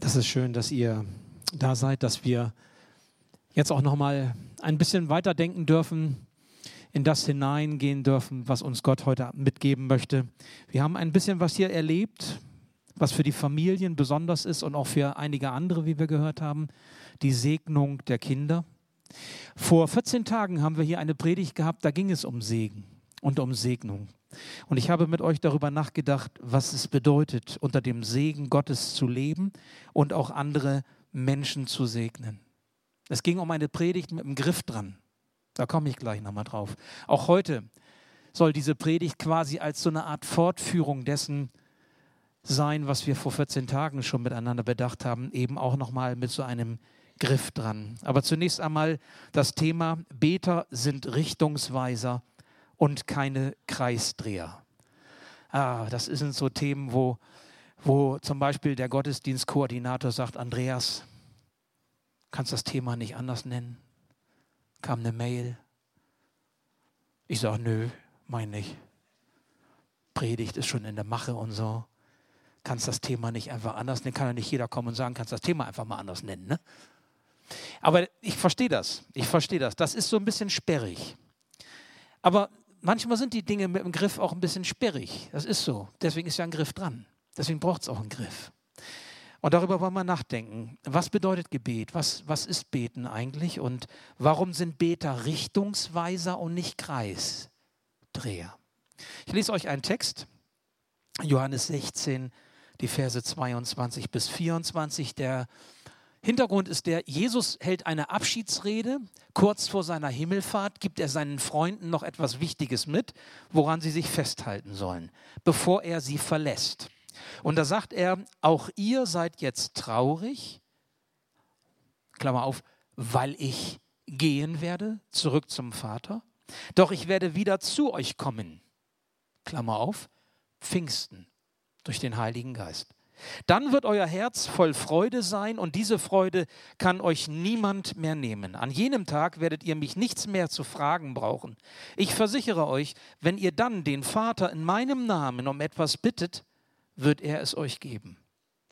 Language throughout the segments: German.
Das ist schön, dass ihr da seid, dass wir jetzt auch noch mal ein bisschen weiterdenken dürfen, in das hineingehen dürfen, was uns Gott heute mitgeben möchte. Wir haben ein bisschen was hier erlebt, was für die Familien besonders ist und auch für einige andere, wie wir gehört haben, die Segnung der Kinder. Vor 14 Tagen haben wir hier eine Predigt gehabt, da ging es um Segen und um Segnung. Und ich habe mit euch darüber nachgedacht, was es bedeutet, unter dem Segen Gottes zu leben und auch andere Menschen zu segnen. Es ging um eine Predigt mit einem Griff dran. Da komme ich gleich nochmal drauf. Auch heute soll diese Predigt quasi als so eine Art Fortführung dessen sein, was wir vor 14 Tagen schon miteinander bedacht haben, eben auch nochmal mit so einem Griff dran. Aber zunächst einmal das Thema, Beter sind Richtungsweiser und keine Kreisdreher. Ah, das sind so Themen, wo, wo zum Beispiel der Gottesdienstkoordinator sagt, Andreas, kannst das Thema nicht anders nennen? Kam eine Mail. Ich sage, nö, mein nicht. Predigt ist schon in der Mache und so. Kannst das Thema nicht einfach anders nennen? Kann ja nicht jeder kommen und sagen, kannst das Thema einfach mal anders nennen. Ne? Aber ich verstehe das. Ich verstehe das. Das ist so ein bisschen sperrig. Aber manchmal sind die Dinge mit dem Griff auch ein bisschen sperrig. Das ist so. Deswegen ist ja ein Griff dran. Deswegen braucht es auch einen Griff. Und darüber wollen wir nachdenken. Was bedeutet Gebet? Was, was ist Beten eigentlich? Und warum sind Beter Richtungsweiser und nicht Kreisdreher? Ich lese euch einen Text, Johannes 16, die Verse 22 bis 24, der Hintergrund ist der, Jesus hält eine Abschiedsrede. Kurz vor seiner Himmelfahrt gibt er seinen Freunden noch etwas Wichtiges mit, woran sie sich festhalten sollen, bevor er sie verlässt. Und da sagt er, auch ihr seid jetzt traurig, Klammer auf, weil ich gehen werde, zurück zum Vater. Doch ich werde wieder zu euch kommen, Klammer auf, Pfingsten durch den Heiligen Geist. Dann wird euer Herz voll Freude sein und diese Freude kann euch niemand mehr nehmen. An jenem Tag werdet ihr mich nichts mehr zu fragen brauchen. Ich versichere euch, wenn ihr dann den Vater in meinem Namen um etwas bittet, wird er es euch geben.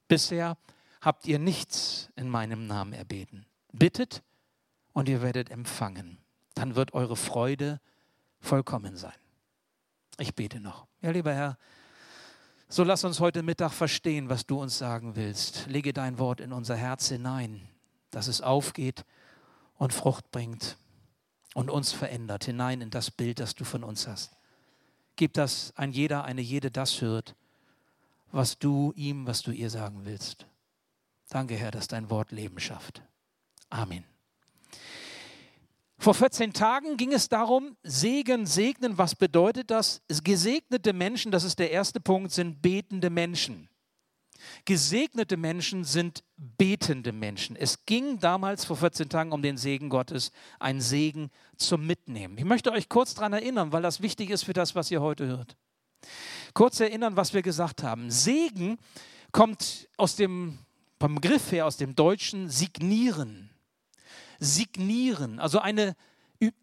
Bisher habt ihr nichts in meinem Namen erbeten. Bittet und ihr werdet empfangen. Dann wird eure Freude vollkommen sein. Ich bete noch. Ja, lieber Herr, so lass uns heute Mittag verstehen, was du uns sagen willst. Lege dein Wort in unser Herz hinein, dass es aufgeht und Frucht bringt und uns verändert, hinein in das Bild, das du von uns hast. Gib, dass ein jeder, eine jede das hört, was du ihm, was du ihr sagen willst. Danke, Herr, dass dein Wort Leben schafft. Amen. Vor 14 Tagen ging es darum, Segen, segnen, was bedeutet das? Gesegnete Menschen, das ist der erste Punkt, sind betende Menschen. Gesegnete Menschen sind betende Menschen. Es ging damals vor 14 Tagen um den Segen Gottes, ein Segen zum Mitnehmen. Ich möchte euch kurz daran erinnern, weil das wichtig ist für das, was ihr heute hört. Kurz erinnern, was wir gesagt haben. Segen kommt aus dem, vom Begriff her aus dem Deutschen signieren signieren, also eine,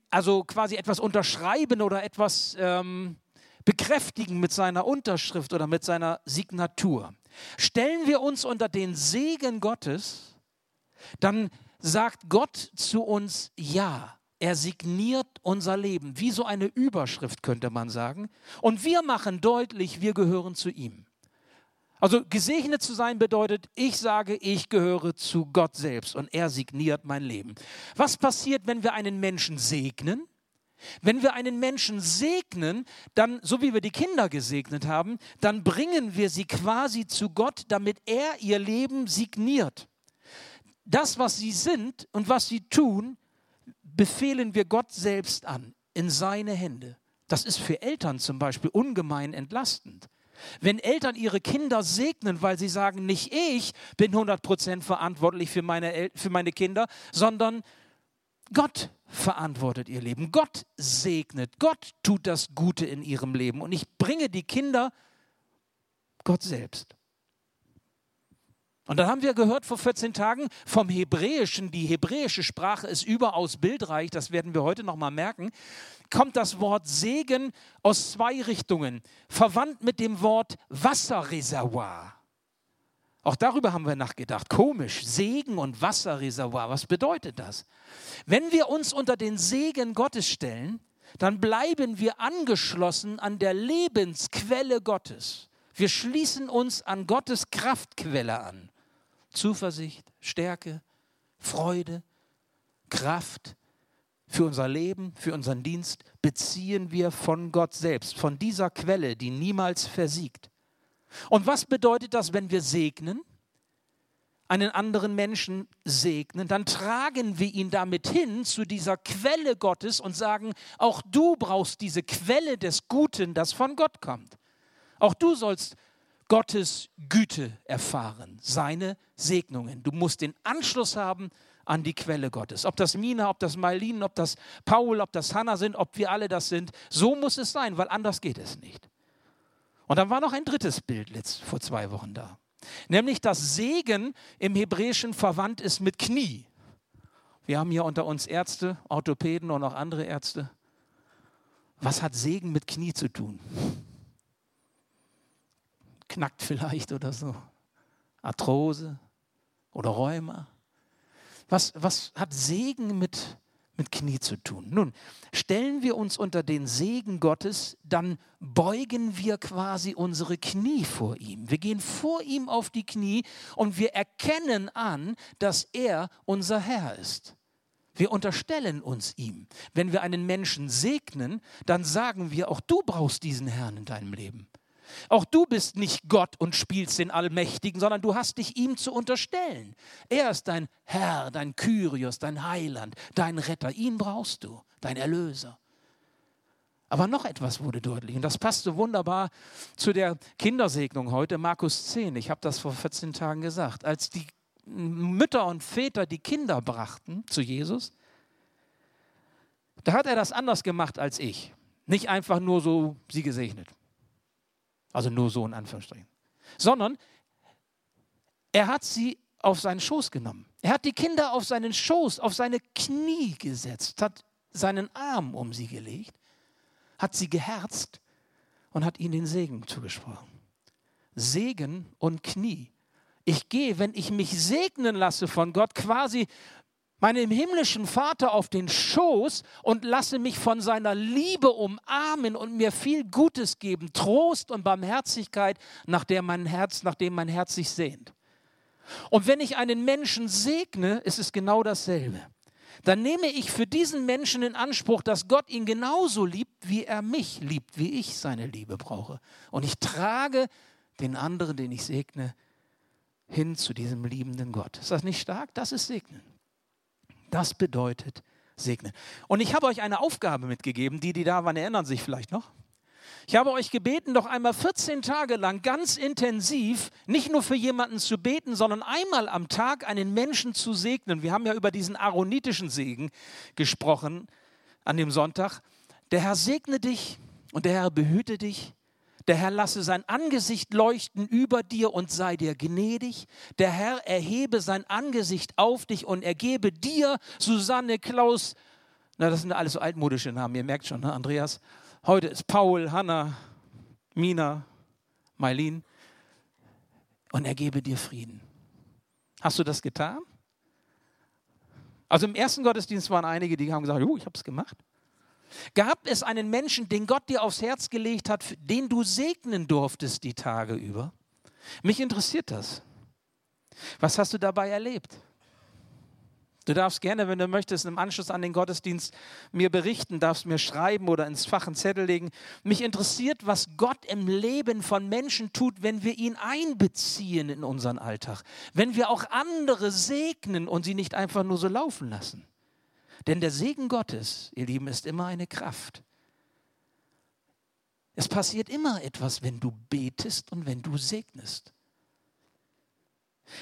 also quasi etwas unterschreiben oder etwas ähm, bekräftigen mit seiner Unterschrift oder mit seiner Signatur. Stellen wir uns unter den Segen Gottes, dann sagt Gott zu uns Ja. Er signiert unser Leben, wie so eine Überschrift könnte man sagen. Und wir machen deutlich, wir gehören zu ihm. Also gesegnet zu sein bedeutet, ich sage, ich gehöre zu Gott selbst und er signiert mein Leben. Was passiert, wenn wir einen Menschen segnen? Wenn wir einen Menschen segnen, dann, so wie wir die Kinder gesegnet haben, dann bringen wir sie quasi zu Gott, damit er ihr Leben signiert. Das, was sie sind und was sie tun, befehlen wir Gott selbst an, in seine Hände. Das ist für Eltern zum Beispiel ungemein entlastend. Wenn Eltern ihre Kinder segnen, weil sie sagen, nicht ich bin 100% verantwortlich für meine, für meine Kinder, sondern Gott verantwortet ihr Leben. Gott segnet. Gott tut das Gute in ihrem Leben. Und ich bringe die Kinder Gott selbst. Und dann haben wir gehört vor 14 Tagen vom Hebräischen, die hebräische Sprache ist überaus bildreich, das werden wir heute nochmal merken, kommt das Wort Segen aus zwei Richtungen, verwandt mit dem Wort Wasserreservoir. Auch darüber haben wir nachgedacht. Komisch, Segen und Wasserreservoir, was bedeutet das? Wenn wir uns unter den Segen Gottes stellen, dann bleiben wir angeschlossen an der Lebensquelle Gottes. Wir schließen uns an Gottes Kraftquelle an. Zuversicht, Stärke, Freude, Kraft für unser Leben, für unseren Dienst beziehen wir von Gott selbst, von dieser Quelle, die niemals versiegt. Und was bedeutet das, wenn wir segnen? einen anderen Menschen segnen, dann tragen wir ihn damit hin zu dieser Quelle Gottes und sagen, auch du brauchst diese Quelle des Guten, das von Gott kommt. Auch du sollst Gottes Güte erfahren, seine Segnungen. Du musst den Anschluss haben an die Quelle Gottes. Ob das Mina, ob das Marlin, ob das Paul, ob das Hannah sind, ob wir alle das sind, so muss es sein, weil anders geht es nicht. Und dann war noch ein drittes Bild letzt, vor zwei Wochen da. Nämlich, dass Segen im Hebräischen verwandt ist mit Knie. Wir haben hier unter uns Ärzte, Orthopäden und auch andere Ärzte. Was hat Segen mit Knie zu tun? Knackt vielleicht oder so. Arthrose oder Rheuma. Was, was hat Segen mit mit Knie zu tun. Nun, stellen wir uns unter den Segen Gottes, dann beugen wir quasi unsere Knie vor ihm. Wir gehen vor ihm auf die Knie und wir erkennen an, dass er unser Herr ist. Wir unterstellen uns ihm. Wenn wir einen Menschen segnen, dann sagen wir, auch du brauchst diesen Herrn in deinem Leben. Auch du bist nicht Gott und spielst den Allmächtigen, sondern du hast dich ihm zu unterstellen. Er ist dein Herr, dein Kyrios, dein Heiland, dein Retter. Ihn brauchst du, dein Erlöser. Aber noch etwas wurde deutlich und das passt so wunderbar zu der Kindersegnung heute, Markus 10. Ich habe das vor 14 Tagen gesagt. Als die Mütter und Väter die Kinder brachten zu Jesus, da hat er das anders gemacht als ich. Nicht einfach nur so sie gesegnet. Also nur so in Anführungsstrichen. Sondern er hat sie auf seinen Schoß genommen. Er hat die Kinder auf seinen Schoß, auf seine Knie gesetzt, hat seinen Arm um sie gelegt, hat sie geherzt und hat ihnen den Segen zugesprochen. Segen und Knie. Ich gehe, wenn ich mich segnen lasse von Gott, quasi meinem himmlischen Vater auf den Schoß und lasse mich von seiner Liebe umarmen und mir viel Gutes geben, Trost und Barmherzigkeit, nach der mein Herz, nach dem mein Herz sich sehnt. Und wenn ich einen Menschen segne, ist es genau dasselbe. Dann nehme ich für diesen Menschen in Anspruch, dass Gott ihn genauso liebt, wie er mich liebt, wie ich seine Liebe brauche. Und ich trage den anderen, den ich segne, hin zu diesem liebenden Gott. Ist das nicht stark? Das ist Segnen. Das bedeutet segnen. Und ich habe euch eine Aufgabe mitgegeben, die, die da waren, erinnern sich vielleicht noch. Ich habe euch gebeten, doch einmal 14 Tage lang ganz intensiv nicht nur für jemanden zu beten, sondern einmal am Tag einen Menschen zu segnen. Wir haben ja über diesen aaronitischen Segen gesprochen an dem Sonntag. Der Herr segne dich und der Herr behüte dich. Der Herr lasse sein Angesicht leuchten über dir und sei dir gnädig. Der Herr erhebe sein Angesicht auf dich und ergebe dir, Susanne, Klaus, na, das sind alles so altmodische Namen, ihr merkt schon, ne, Andreas. Heute ist Paul, Hanna, Mina, Mailin und ergebe dir Frieden. Hast du das getan? Also im ersten Gottesdienst waren einige, die haben gesagt, oh, ich habe es gemacht. Gab es einen Menschen, den Gott dir aufs Herz gelegt hat, den du segnen durftest die Tage über? Mich interessiert das. Was hast du dabei erlebt? Du darfst gerne, wenn du möchtest, im Anschluss an den Gottesdienst mir berichten, darfst mir schreiben oder ins Fach einen Zettel legen. Mich interessiert, was Gott im Leben von Menschen tut, wenn wir ihn einbeziehen in unseren Alltag. Wenn wir auch andere segnen und sie nicht einfach nur so laufen lassen. Denn der Segen Gottes, ihr Lieben, ist immer eine Kraft. Es passiert immer etwas, wenn du betest und wenn du segnest.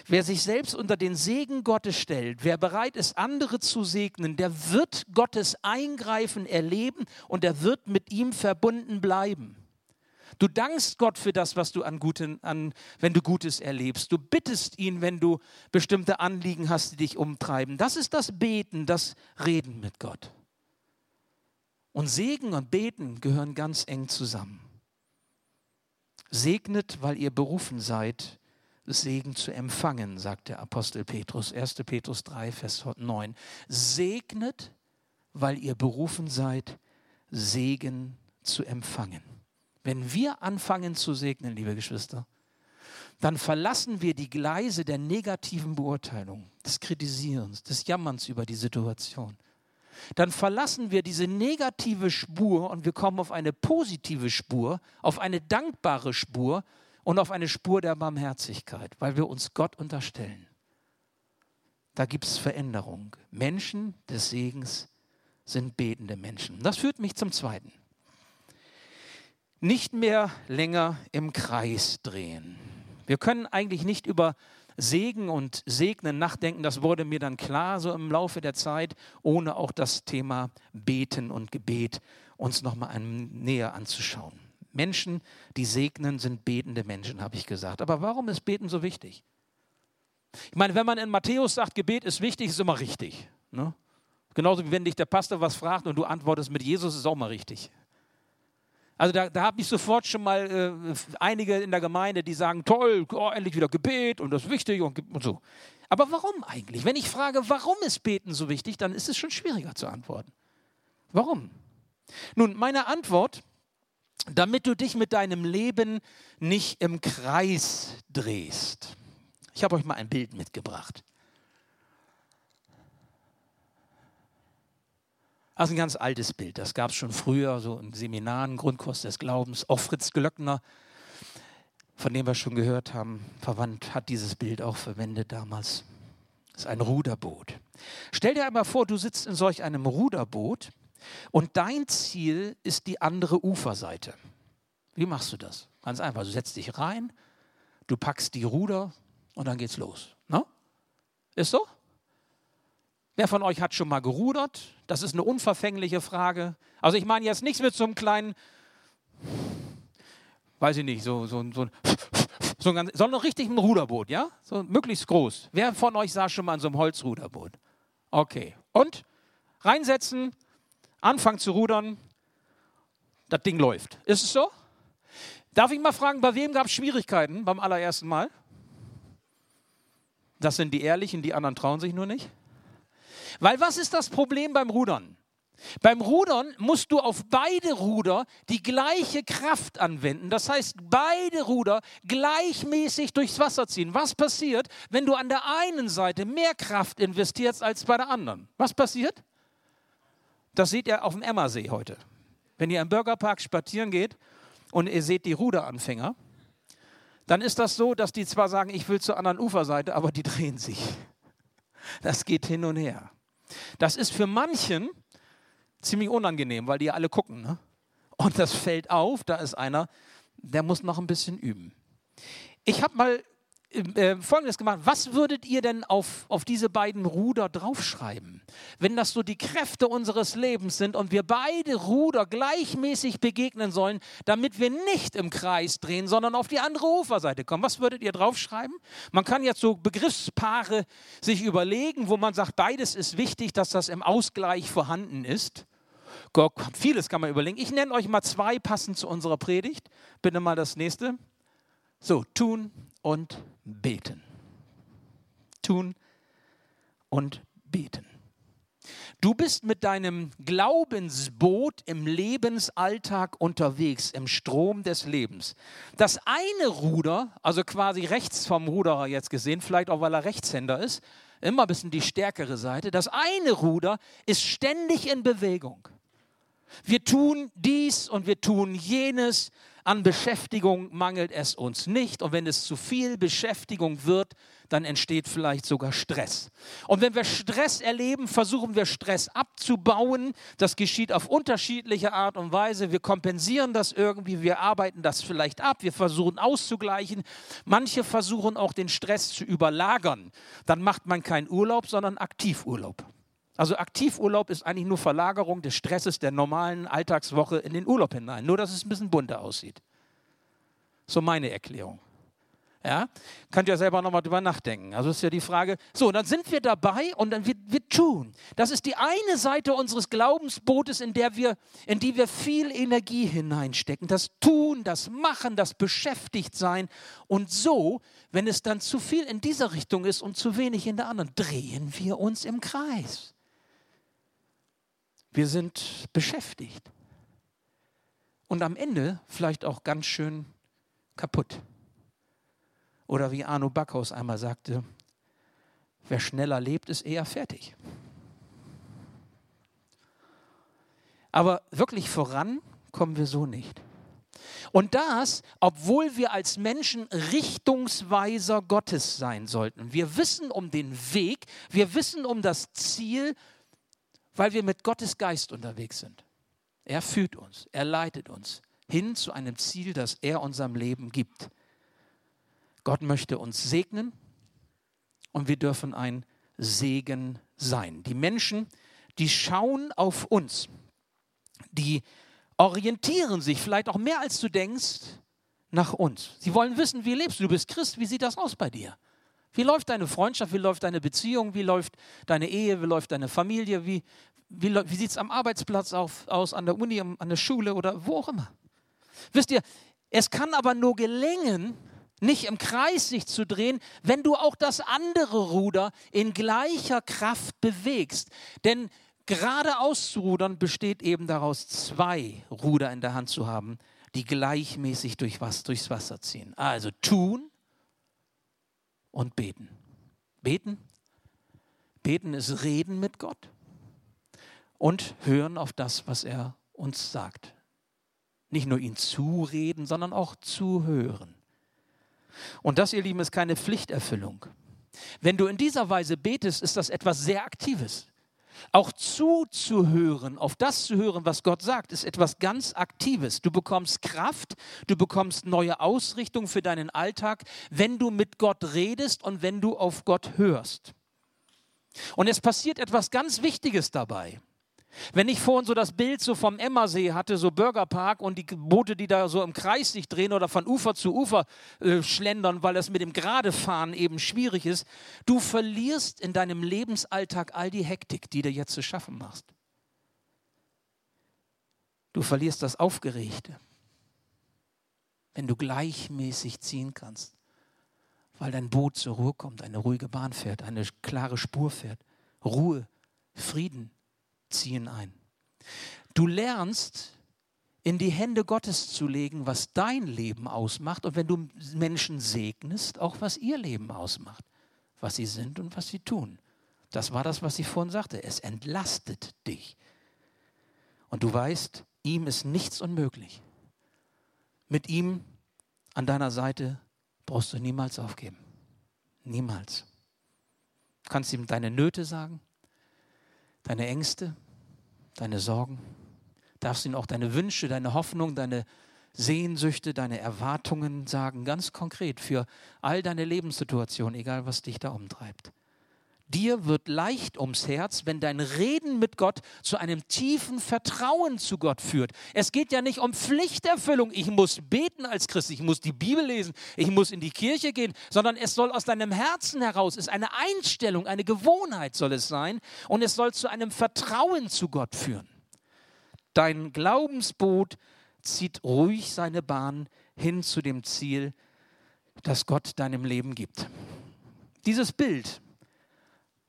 Wer sich selbst unter den Segen Gottes stellt, wer bereit ist, andere zu segnen, der wird Gottes Eingreifen erleben und er wird mit ihm verbunden bleiben. Du dankst Gott für das, was du an Guten, an, wenn du Gutes erlebst. Du bittest ihn, wenn du bestimmte Anliegen hast, die dich umtreiben. Das ist das Beten, das Reden mit Gott. Und Segen und Beten gehören ganz eng zusammen. Segnet, weil ihr berufen seid, Segen zu empfangen, sagt der Apostel Petrus, 1. Petrus 3, Vers 9. Segnet, weil ihr berufen seid, Segen zu empfangen. Wenn wir anfangen zu segnen, liebe Geschwister, dann verlassen wir die Gleise der negativen Beurteilung, des Kritisierens, des Jammerns über die Situation. Dann verlassen wir diese negative Spur und wir kommen auf eine positive Spur, auf eine dankbare Spur und auf eine Spur der Barmherzigkeit, weil wir uns Gott unterstellen. Da gibt es Veränderung. Menschen des Segens sind betende Menschen. Das führt mich zum Zweiten. Nicht mehr länger im Kreis drehen. Wir können eigentlich nicht über Segen und Segnen nachdenken, das wurde mir dann klar so im Laufe der Zeit, ohne auch das Thema Beten und Gebet uns nochmal näher anzuschauen. Menschen, die segnen, sind betende Menschen, habe ich gesagt. Aber warum ist Beten so wichtig? Ich meine, wenn man in Matthäus sagt, Gebet ist wichtig, ist immer richtig. Ne? Genauso wie wenn dich der Pastor was fragt und du antwortest mit Jesus, ist auch mal richtig. Also da, da habe ich sofort schon mal äh, einige in der Gemeinde, die sagen, toll, oh, endlich wieder Gebet und das ist wichtig und, und so. Aber warum eigentlich? Wenn ich frage, warum ist Beten so wichtig, dann ist es schon schwieriger zu antworten. Warum? Nun, meine Antwort, damit du dich mit deinem Leben nicht im Kreis drehst. Ich habe euch mal ein Bild mitgebracht. Das ist ein ganz altes Bild. Das gab es schon früher, so in Seminaren, Grundkurs des Glaubens. Auch Fritz Glöckner, von dem wir schon gehört haben, verwandt, hat dieses Bild auch verwendet damals. Das ist ein Ruderboot. Stell dir einmal vor, du sitzt in solch einem Ruderboot und dein Ziel ist die andere Uferseite. Wie machst du das? Ganz einfach. Du setzt dich rein, du packst die Ruder und dann geht's los. No? Ist so? Wer von euch hat schon mal gerudert? Das ist eine unverfängliche Frage. Also ich meine jetzt nichts mit so einem kleinen, weiß ich nicht, so, so, so, so ein, sondern richtig ein Ruderboot, ja? So möglichst groß. Wer von euch saß schon mal an so einem Holzruderboot? Okay. Und reinsetzen, anfangen zu rudern, das Ding läuft. Ist es so? Darf ich mal fragen, bei wem gab es Schwierigkeiten beim allerersten Mal? Das sind die Ehrlichen, die anderen trauen sich nur nicht. Weil was ist das Problem beim Rudern? Beim Rudern musst du auf beide Ruder die gleiche Kraft anwenden. Das heißt, beide Ruder gleichmäßig durchs Wasser ziehen. Was passiert, wenn du an der einen Seite mehr Kraft investierst als bei der anderen? Was passiert? Das seht ihr auf dem Emmersee heute. Wenn ihr im Burgerpark spazieren geht und ihr seht die Ruderanfänger, dann ist das so, dass die zwar sagen, ich will zur anderen Uferseite, aber die drehen sich. Das geht hin und her. Das ist für manchen ziemlich unangenehm, weil die alle gucken. Ne? Und das fällt auf, da ist einer, der muss noch ein bisschen üben. Ich habe mal äh, Folgendes gemacht. Was würdet ihr denn auf, auf diese beiden Ruder draufschreiben? Wenn das so die Kräfte unseres Lebens sind und wir beide Ruder gleichmäßig begegnen sollen, damit wir nicht im Kreis drehen, sondern auf die andere Uferseite kommen. Was würdet ihr draufschreiben? Man kann jetzt so Begriffspaare sich überlegen, wo man sagt, beides ist wichtig, dass das im Ausgleich vorhanden ist. Vieles kann man überlegen. Ich nenne euch mal zwei passend zu unserer Predigt. Bitte mal das nächste. So, tun und beten. Tun und beten. Du bist mit deinem Glaubensboot im Lebensalltag unterwegs, im Strom des Lebens. Das eine Ruder, also quasi rechts vom Ruderer jetzt gesehen, vielleicht auch weil er Rechtshänder ist, immer ein bisschen die stärkere Seite, das eine Ruder ist ständig in Bewegung. Wir tun dies und wir tun jenes an Beschäftigung mangelt es uns nicht. Und wenn es zu viel Beschäftigung wird, dann entsteht vielleicht sogar Stress. Und wenn wir Stress erleben, versuchen wir Stress abzubauen. Das geschieht auf unterschiedliche Art und Weise. Wir kompensieren das irgendwie, wir arbeiten das vielleicht ab, wir versuchen auszugleichen. Manche versuchen auch den Stress zu überlagern. Dann macht man keinen Urlaub, sondern Aktivurlaub. Also Aktivurlaub ist eigentlich nur Verlagerung des Stresses der normalen Alltagswoche in den Urlaub hinein. Nur, dass es ein bisschen bunter aussieht. So meine Erklärung. Ja? Könnt ihr selber nochmal drüber nachdenken. Also ist ja die Frage, so, dann sind wir dabei und dann wir, wir tun. Das ist die eine Seite unseres Glaubensbootes, in, der wir, in die wir viel Energie hineinstecken. Das Tun, das Machen, das Beschäftigtsein. Und so, wenn es dann zu viel in dieser Richtung ist und zu wenig in der anderen, drehen wir uns im Kreis. Wir sind beschäftigt. Und am Ende vielleicht auch ganz schön kaputt. Oder wie Arno Backhaus einmal sagte, wer schneller lebt, ist eher fertig. Aber wirklich voran kommen wir so nicht. Und das, obwohl wir als Menschen Richtungsweiser Gottes sein sollten. Wir wissen um den Weg, wir wissen um das Ziel, weil wir mit Gottes Geist unterwegs sind. Er führt uns, er leitet uns hin zu einem Ziel, das er unserem Leben gibt. Gott möchte uns segnen und wir dürfen ein Segen sein. Die Menschen, die schauen auf uns, die orientieren sich vielleicht auch mehr als du denkst nach uns. Sie wollen wissen, wie lebst du? Du bist Christ, wie sieht das aus bei dir? Wie läuft deine Freundschaft? Wie läuft deine Beziehung? Wie läuft deine Ehe? Wie läuft deine Familie? Wie, wie, wie sieht es am Arbeitsplatz auf, aus, an der Uni, an der Schule oder wo auch immer? Wisst ihr, es kann aber nur gelingen, nicht im Kreis sich zu drehen, wenn du auch das andere Ruder in gleicher Kraft bewegst. Denn geradeaus zu rudern besteht eben daraus, zwei Ruder in der Hand zu haben, die gleichmäßig durch was, durchs Wasser ziehen. Also tun und beten. Beten. Beten ist reden mit Gott und hören auf das, was er uns sagt. Nicht nur ihn zureden, sondern auch zuhören. Und das, ihr Lieben, ist keine Pflichterfüllung. Wenn du in dieser Weise betest, ist das etwas sehr Aktives. Auch zuzuhören, auf das zu hören, was Gott sagt, ist etwas ganz Aktives. Du bekommst Kraft, du bekommst neue Ausrichtung für deinen Alltag, wenn du mit Gott redest und wenn du auf Gott hörst. Und es passiert etwas ganz Wichtiges dabei. Wenn ich vorhin so das Bild so vom Emmersee hatte, so Bürgerpark und die Boote, die da so im Kreis sich drehen oder von Ufer zu Ufer äh, schlendern, weil das mit dem Geradefahren eben schwierig ist, du verlierst in deinem Lebensalltag all die Hektik, die du jetzt zu schaffen machst. Du verlierst das Aufgeregte, wenn du gleichmäßig ziehen kannst, weil dein Boot zur Ruhe kommt, eine ruhige Bahn fährt, eine klare Spur fährt. Ruhe, Frieden, ziehen ein. Du lernst in die Hände Gottes zu legen, was dein Leben ausmacht und wenn du Menschen segnest, auch was ihr Leben ausmacht, was sie sind und was sie tun. Das war das, was ich vorhin sagte. Es entlastet dich. Und du weißt, ihm ist nichts unmöglich. Mit ihm an deiner Seite brauchst du niemals aufgeben. Niemals. Du kannst ihm deine Nöte sagen, deine Ängste, deine Sorgen. Darfst ihm auch deine Wünsche, deine Hoffnung, deine Sehnsüchte, deine Erwartungen sagen, ganz konkret für all deine Lebenssituationen, egal was dich da umtreibt. Dir wird leicht ums Herz, wenn dein Reden mit Gott zu einem tiefen Vertrauen zu Gott führt. Es geht ja nicht um Pflichterfüllung. Ich muss beten als Christ, ich muss die Bibel lesen, ich muss in die Kirche gehen, sondern es soll aus deinem Herzen heraus, ist eine Einstellung, eine Gewohnheit soll es sein und es soll zu einem Vertrauen zu Gott führen. Dein Glaubensboot zieht ruhig seine Bahn hin zu dem Ziel, das Gott deinem Leben gibt. Dieses Bild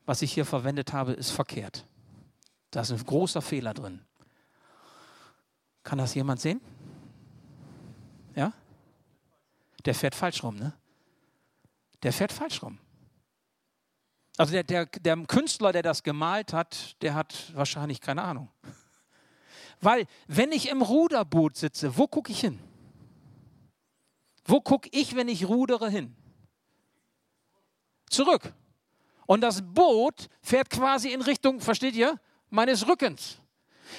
was ich hier verwendet habe, ist verkehrt. Da ist ein großer Fehler drin. Kann das jemand sehen? Ja? Der fährt falsch rum, ne? Der fährt falsch rum. Also der, der, der Künstler, der das gemalt hat, der hat wahrscheinlich keine Ahnung. Weil wenn ich im Ruderboot sitze, wo gucke ich hin? Wo gucke ich, wenn ich rudere, hin? Zurück. Und das Boot fährt quasi in Richtung, versteht ihr, meines Rückens.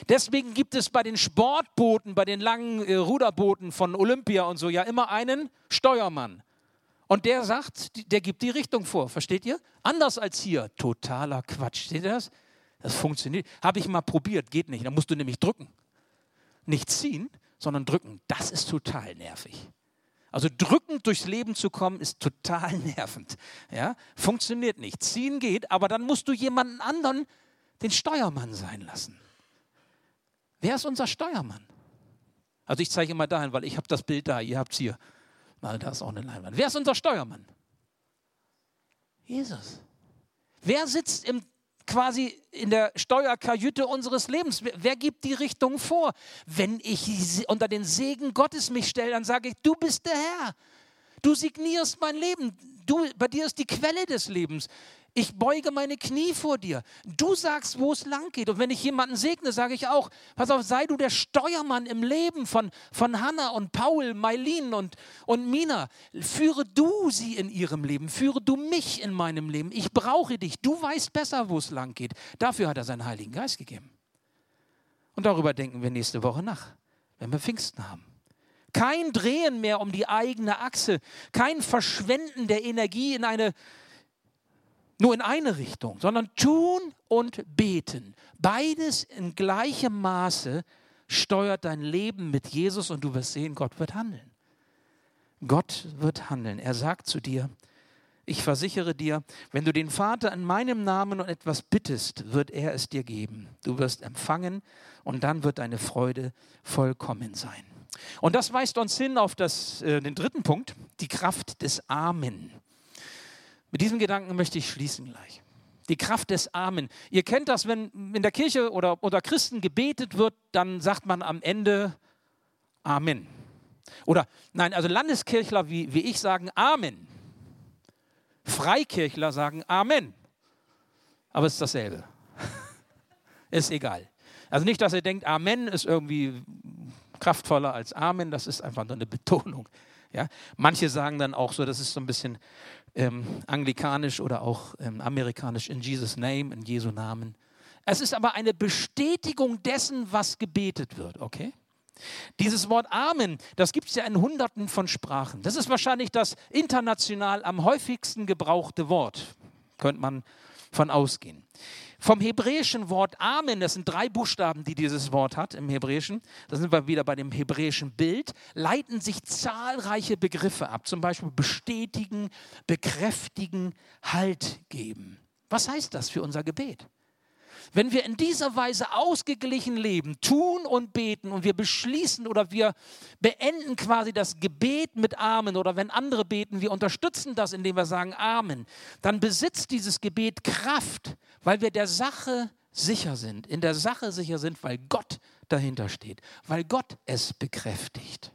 Deswegen gibt es bei den Sportbooten, bei den langen äh, Ruderbooten von Olympia und so ja immer einen Steuermann. Und der sagt, der gibt die Richtung vor, versteht ihr? Anders als hier. Totaler Quatsch. Seht ihr das? Das funktioniert. Habe ich mal probiert, geht nicht. Da musst du nämlich drücken. Nicht ziehen, sondern drücken. Das ist total nervig. Also drückend durchs Leben zu kommen, ist total nervend. Ja? Funktioniert nicht. Ziehen geht, aber dann musst du jemanden anderen den Steuermann sein lassen. Wer ist unser Steuermann? Also ich zeige mal dahin, weil ich habe das Bild da, ihr habt es hier. Mal, da ist auch eine Leinwand. Wer ist unser Steuermann? Jesus. Wer sitzt im, quasi in der Steuerkajüte unseres Lebens? Wer, gibt die Richtung vor? Wenn ich unter den Segen Gottes mich stelle, dann sage ich, du bist der Herr. Du signierst mein Leben. Du, bei dir ist die Quelle des Lebens. Ich beuge meine Knie vor dir. Du sagst, wo es lang geht. Und wenn ich jemanden segne, sage ich auch, pass auf, sei du der Steuermann im Leben von, von Hannah und Paul, Mailin und, und Mina. Führe du sie in ihrem Leben. Führe du mich in meinem Leben. Ich brauche dich. Du weißt besser, wo es lang geht. Dafür hat er seinen Heiligen Geist gegeben. Und darüber denken wir nächste Woche nach, wenn wir Pfingsten haben. Kein Drehen mehr um die eigene Achse, kein Verschwenden der Energie in eine nur in eine Richtung, sondern tun und beten. Beides in gleichem Maße steuert dein Leben mit Jesus und du wirst sehen, Gott wird handeln. Gott wird handeln. Er sagt zu dir, ich versichere dir, wenn du den Vater in meinem Namen um etwas bittest, wird er es dir geben. Du wirst empfangen und dann wird deine Freude vollkommen sein. Und das weist uns hin auf das, äh, den dritten Punkt, die Kraft des Amen. Mit diesem Gedanken möchte ich schließen gleich. Die Kraft des Amen. Ihr kennt das, wenn in der Kirche oder unter Christen gebetet wird, dann sagt man am Ende Amen. Oder nein, also Landeskirchler wie, wie ich sagen Amen. Freikirchler sagen Amen. Aber es ist dasselbe. ist egal. Also nicht, dass ihr denkt, Amen ist irgendwie kraftvoller als Amen, das ist einfach nur eine Betonung. Ja? Manche sagen dann auch so, das ist so ein bisschen ähm, anglikanisch oder auch ähm, amerikanisch in Jesus Name, in Jesu Namen. Es ist aber eine Bestätigung dessen, was gebetet wird, okay? Dieses Wort Amen, das gibt es ja in Hunderten von Sprachen. Das ist wahrscheinlich das international am häufigsten gebrauchte Wort, könnte man von ausgehen. Vom hebräischen Wort Amen, das sind drei Buchstaben, die dieses Wort hat im Hebräischen, da sind wir wieder bei dem hebräischen Bild, leiten sich zahlreiche Begriffe ab, zum Beispiel bestätigen, bekräftigen, Halt geben. Was heißt das für unser Gebet? Wenn wir in dieser Weise ausgeglichen leben, tun und beten und wir beschließen oder wir beenden quasi das Gebet mit Amen oder wenn andere beten, wir unterstützen das, indem wir sagen Amen, dann besitzt dieses Gebet Kraft, weil wir der Sache sicher sind, in der Sache sicher sind, weil Gott dahinter steht, weil Gott es bekräftigt.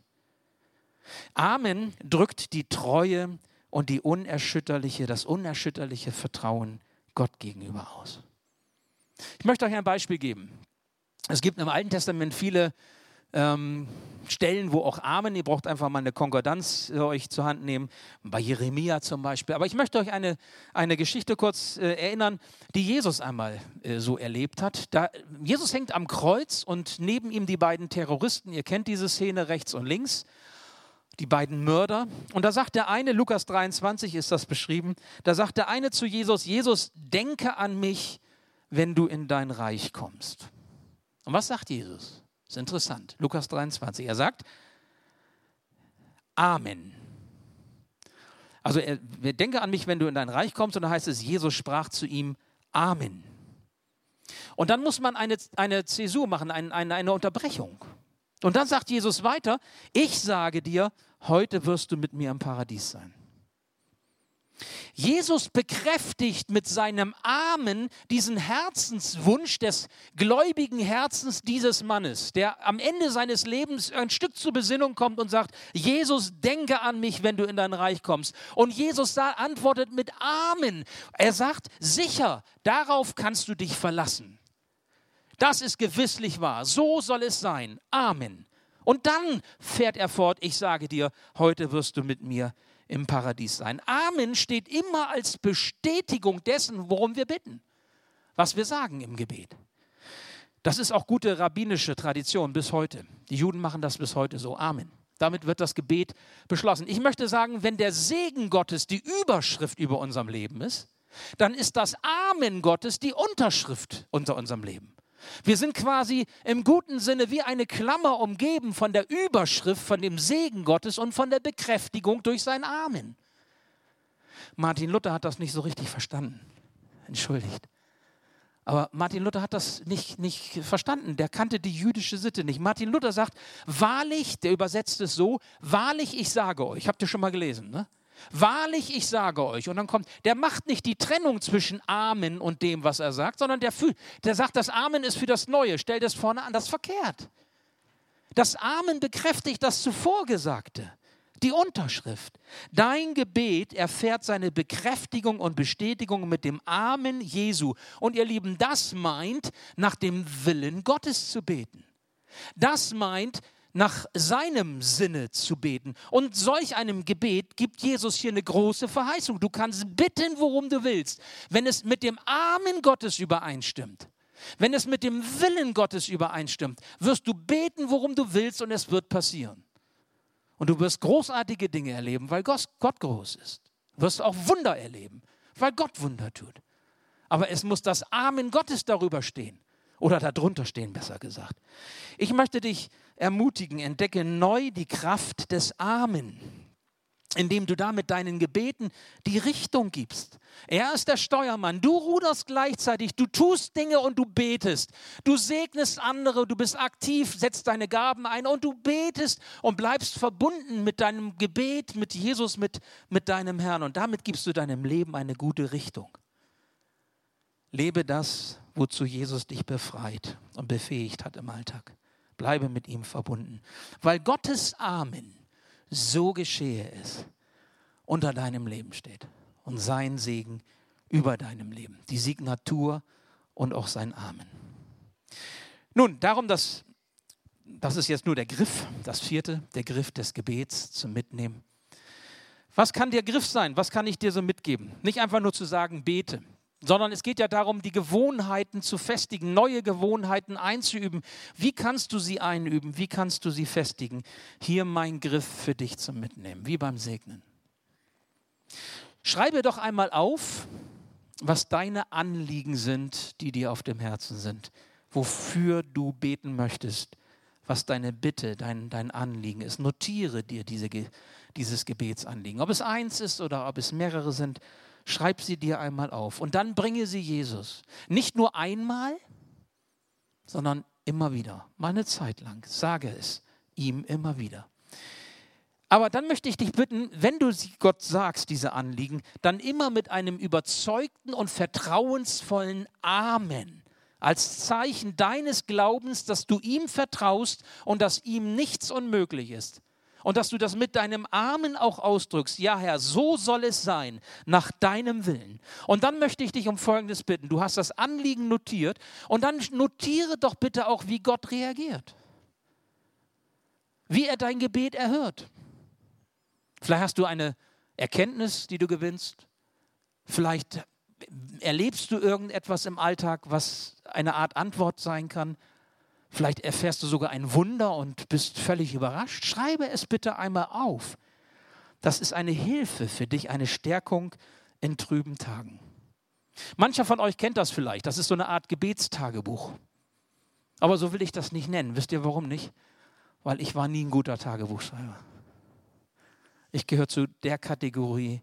Amen drückt die Treue und die unerschütterliche, das unerschütterliche Vertrauen Gott gegenüber aus. Ich möchte euch ein Beispiel geben. Es gibt im Alten Testament viele ähm, Stellen, wo auch Amen, ihr braucht einfach mal eine Konkordanz äh, euch zur Hand nehmen, bei Jeremia zum Beispiel. Aber ich möchte euch eine, eine Geschichte kurz äh, erinnern, die Jesus einmal äh, so erlebt hat. Da, Jesus hängt am Kreuz und neben ihm die beiden Terroristen, ihr kennt diese Szene rechts und links, die beiden Mörder. Und da sagt der eine, Lukas 23 ist das beschrieben, da sagt der eine zu Jesus, Jesus, denke an mich, wenn du in dein Reich kommst. Und was sagt Jesus? Das ist interessant. Lukas 23. Er sagt, Amen. Also er, denke an mich, wenn du in dein Reich kommst. Und da heißt es, Jesus sprach zu ihm, Amen. Und dann muss man eine, eine Zäsur machen, eine, eine, eine Unterbrechung. Und dann sagt Jesus weiter, ich sage dir, heute wirst du mit mir im Paradies sein. Jesus bekräftigt mit seinem Amen diesen Herzenswunsch des gläubigen Herzens dieses Mannes, der am Ende seines Lebens ein Stück zur Besinnung kommt und sagt, Jesus, denke an mich, wenn du in dein Reich kommst. Und Jesus antwortet mit Amen. Er sagt, sicher, darauf kannst du dich verlassen. Das ist gewisslich wahr. So soll es sein. Amen. Und dann fährt er fort, ich sage dir, heute wirst du mit mir im Paradies sein. Amen steht immer als Bestätigung dessen, worum wir bitten, was wir sagen im Gebet. Das ist auch gute rabbinische Tradition bis heute. Die Juden machen das bis heute so. Amen. Damit wird das Gebet beschlossen. Ich möchte sagen, wenn der Segen Gottes die Überschrift über unserem Leben ist, dann ist das Amen Gottes die Unterschrift unter unserem Leben. Wir sind quasi im guten Sinne wie eine Klammer umgeben von der Überschrift, von dem Segen Gottes und von der Bekräftigung durch sein Amen. Martin Luther hat das nicht so richtig verstanden. Entschuldigt. Aber Martin Luther hat das nicht, nicht verstanden. Der kannte die jüdische Sitte nicht. Martin Luther sagt, wahrlich, der übersetzt es so, wahrlich, ich sage euch. Habt ihr schon mal gelesen, ne? Wahrlich, ich sage euch. Und dann kommt, der macht nicht die Trennung zwischen Amen und dem, was er sagt, sondern der, der sagt, das Amen ist für das Neue. Stellt es vorne an, das ist verkehrt. Das Amen bekräftigt das zuvor Gesagte. Die Unterschrift. Dein Gebet erfährt seine Bekräftigung und Bestätigung mit dem Amen Jesu. Und ihr Lieben, das meint, nach dem Willen Gottes zu beten. Das meint, nach seinem Sinne zu beten. Und solch einem Gebet gibt Jesus hier eine große Verheißung. Du kannst bitten, worum du willst, wenn es mit dem Amen Gottes übereinstimmt. Wenn es mit dem Willen Gottes übereinstimmt, wirst du beten, worum du willst und es wird passieren. Und du wirst großartige Dinge erleben, weil Gott groß ist. Du wirst auch Wunder erleben, weil Gott Wunder tut. Aber es muss das Amen Gottes darüber stehen. Oder darunter stehen, besser gesagt. Ich möchte dich ermutigen, entdecke neu die Kraft des Amen indem du damit deinen Gebeten die Richtung gibst. Er ist der Steuermann. Du ruderst gleichzeitig, du tust Dinge und du betest. Du segnest andere, du bist aktiv, setzt deine Gaben ein und du betest und bleibst verbunden mit deinem Gebet, mit Jesus, mit, mit deinem Herrn. Und damit gibst du deinem Leben eine gute Richtung. Lebe das, wozu Jesus dich befreit und befähigt hat im Alltag. Bleibe mit ihm verbunden. Weil Gottes Amen so geschehe es, unter deinem Leben steht. Und sein Segen über deinem Leben. Die Signatur und auch sein Amen. Nun, darum, dass das ist jetzt nur der Griff, das vierte, der Griff des Gebets zum Mitnehmen. Was kann der Griff sein? Was kann ich dir so mitgeben? Nicht einfach nur zu sagen, bete sondern es geht ja darum, die Gewohnheiten zu festigen, neue Gewohnheiten einzuüben. Wie kannst du sie einüben? Wie kannst du sie festigen? Hier mein Griff für dich zum Mitnehmen, wie beim Segnen. Schreibe doch einmal auf, was deine Anliegen sind, die dir auf dem Herzen sind, wofür du beten möchtest, was deine Bitte, dein, dein Anliegen ist. Notiere dir diese, dieses Gebetsanliegen. Ob es eins ist oder ob es mehrere sind, schreib sie dir einmal auf und dann bringe sie Jesus. Nicht nur einmal, sondern immer wieder, mal eine Zeit lang. Sage es ihm immer wieder. Aber dann möchte ich dich bitten, wenn du Gott sagst, diese Anliegen, dann immer mit einem überzeugten und vertrauensvollen Amen als Zeichen deines Glaubens, dass du ihm vertraust und dass ihm nichts unmöglich ist. Und dass du das mit deinem Armen auch ausdrückst. Ja, Herr, so soll es sein, nach deinem Willen. Und dann möchte ich dich um Folgendes bitten. Du hast das Anliegen notiert und dann notiere doch bitte auch, wie Gott reagiert. Wie er dein Gebet erhört. Vielleicht hast du eine Erkenntnis, die du gewinnst. Vielleicht erlebst du irgendetwas im Alltag, was eine Art Antwort sein kann. Vielleicht erfährst du sogar ein Wunder und bist völlig überrascht. Schreibe es bitte einmal auf. Das ist eine Hilfe für dich, eine Stärkung in trüben Tagen. Mancher von euch kennt das vielleicht. Das ist so eine Art Gebetstagebuch. Aber so will ich das nicht nennen. Wisst ihr warum nicht? Weil ich war nie ein guter Tagebuchschreiber. Ich gehöre zu der Kategorie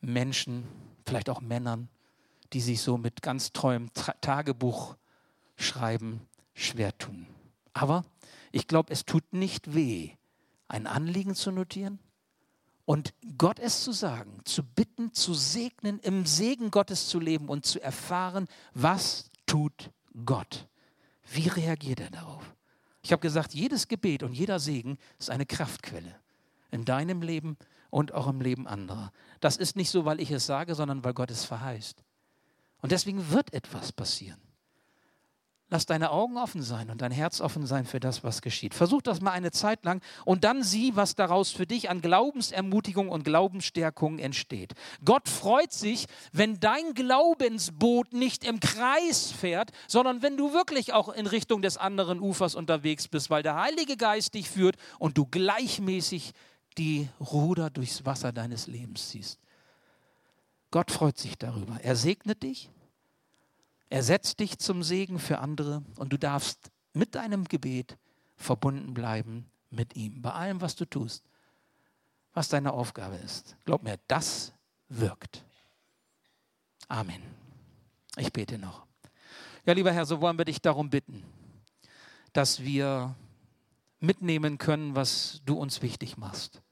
Menschen, vielleicht auch Männern, die sich so mit ganz treuem Tagebuch schreiben schwer tun. Aber ich glaube, es tut nicht weh, ein Anliegen zu notieren und Gott es zu sagen, zu bitten, zu segnen, im Segen Gottes zu leben und zu erfahren, was tut Gott. Wie reagiert er darauf? Ich habe gesagt, jedes Gebet und jeder Segen ist eine Kraftquelle in deinem Leben und auch im Leben anderer. Das ist nicht so, weil ich es sage, sondern weil Gott es verheißt. Und deswegen wird etwas passieren. Lass deine Augen offen sein und dein Herz offen sein für das, was geschieht. Versuch das mal eine Zeit lang und dann sieh, was daraus für dich an Glaubensermutigung und Glaubensstärkung entsteht. Gott freut sich, wenn dein Glaubensboot nicht im Kreis fährt, sondern wenn du wirklich auch in Richtung des anderen Ufers unterwegs bist, weil der Heilige Geist dich führt und du gleichmäßig die Ruder durchs Wasser deines Lebens ziehst. Gott freut sich darüber. Er segnet dich Er setzt dich zum Segen für andere und du darfst mit deinem Gebet verbunden bleiben mit ihm. Bei allem, was du tust, was deine Aufgabe ist. Glaub mir, das wirkt. Amen. Ich bete noch. Ja, lieber Herr, so wollen wir dich darum bitten, dass wir mitnehmen können, was du uns wichtig machst.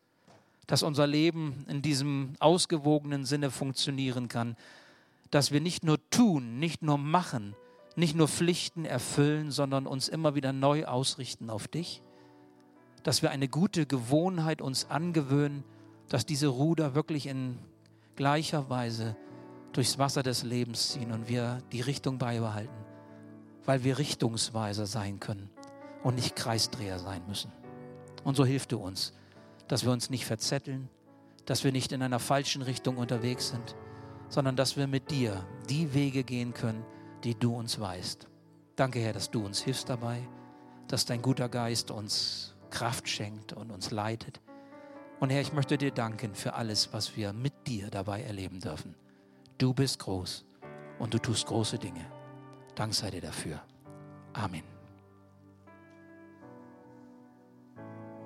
Dass unser Leben in diesem ausgewogenen Sinne funktionieren kann. Dass wir nicht nur tun, nicht nur machen, nicht nur Pflichten erfüllen, sondern uns immer wieder neu ausrichten auf dich. Dass wir eine gute Gewohnheit uns angewöhnen, dass diese Ruder wirklich in gleicher Weise durchs Wasser des Lebens ziehen und wir die Richtung beibehalten, weil wir Richtungsweiser sein können und nicht Kreisdreher sein müssen. Und so hilft du uns, dass wir uns nicht verzetteln, dass wir nicht in einer falschen Richtung unterwegs sind, sondern dass wir mit dir die Wege gehen können, die du uns weißt. Danke, Herr, dass du uns hilfst dabei, dass dein guter Geist uns Kraft schenkt und uns leitet. Und Herr, ich möchte dir danken für alles, was wir mit dir dabei erleben dürfen. Du bist groß und du tust große Dinge. Dank sei dir dafür. Amen.